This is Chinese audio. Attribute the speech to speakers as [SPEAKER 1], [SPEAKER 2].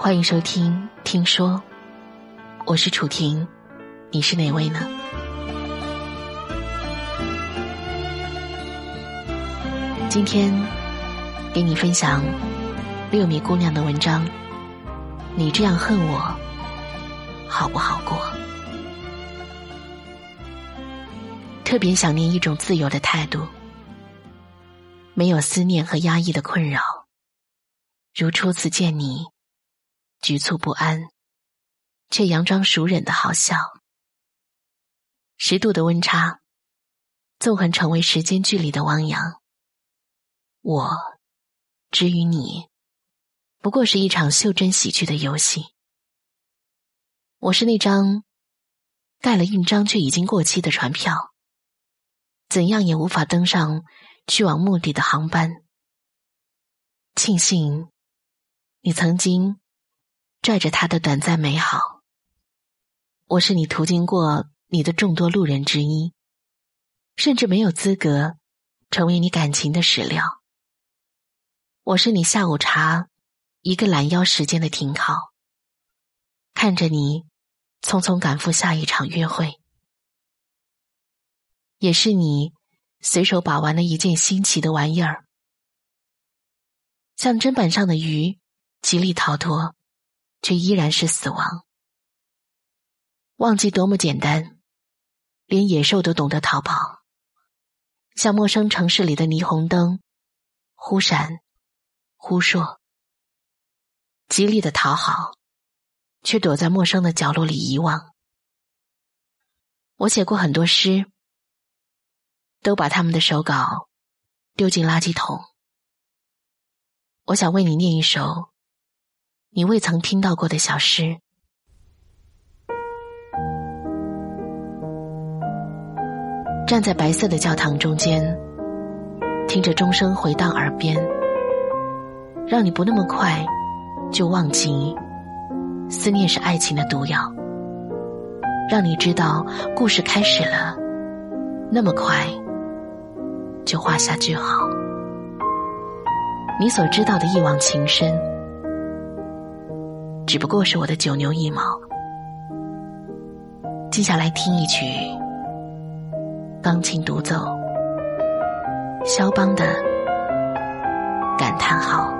[SPEAKER 1] 欢迎收听《听说》，我是楚婷，你是哪位呢？今天给你分享六米姑娘的文章。你这样恨我，好不好过？特别想念一种自由的态度，没有思念和压抑的困扰，如初次见你。局促不安，却佯装熟忍的好笑。十度的温差，纵横成为时间距离的汪洋。我，之于你，不过是一场袖珍喜剧的游戏。我是那张盖了印章却已经过期的船票，怎样也无法登上去往目的的航班。庆幸，你曾经。拽着他的短暂美好，我是你途经过你的众多路人之一，甚至没有资格成为你感情的史料。我是你下午茶一个懒腰时间的停靠，看着你匆匆赶赴下一场约会，也是你随手把玩的一件新奇的玩意儿，像砧板上的鱼，极力逃脱。却依然是死亡。忘记多么简单，连野兽都懂得逃跑。像陌生城市里的霓虹灯，忽闪忽烁，极力的讨好，却躲在陌生的角落里遗忘。我写过很多诗，都把他们的手稿丢进垃圾桶。我想为你念一首。你未曾听到过的小诗，站在白色的教堂中间，听着钟声回荡耳边，让你不那么快就忘记思念是爱情的毒药，让你知道故事开始了，那么快就画下句号。你所知道的一往情深。只不过是我的九牛一毛。接下来听一曲钢琴独奏，肖邦的感叹号。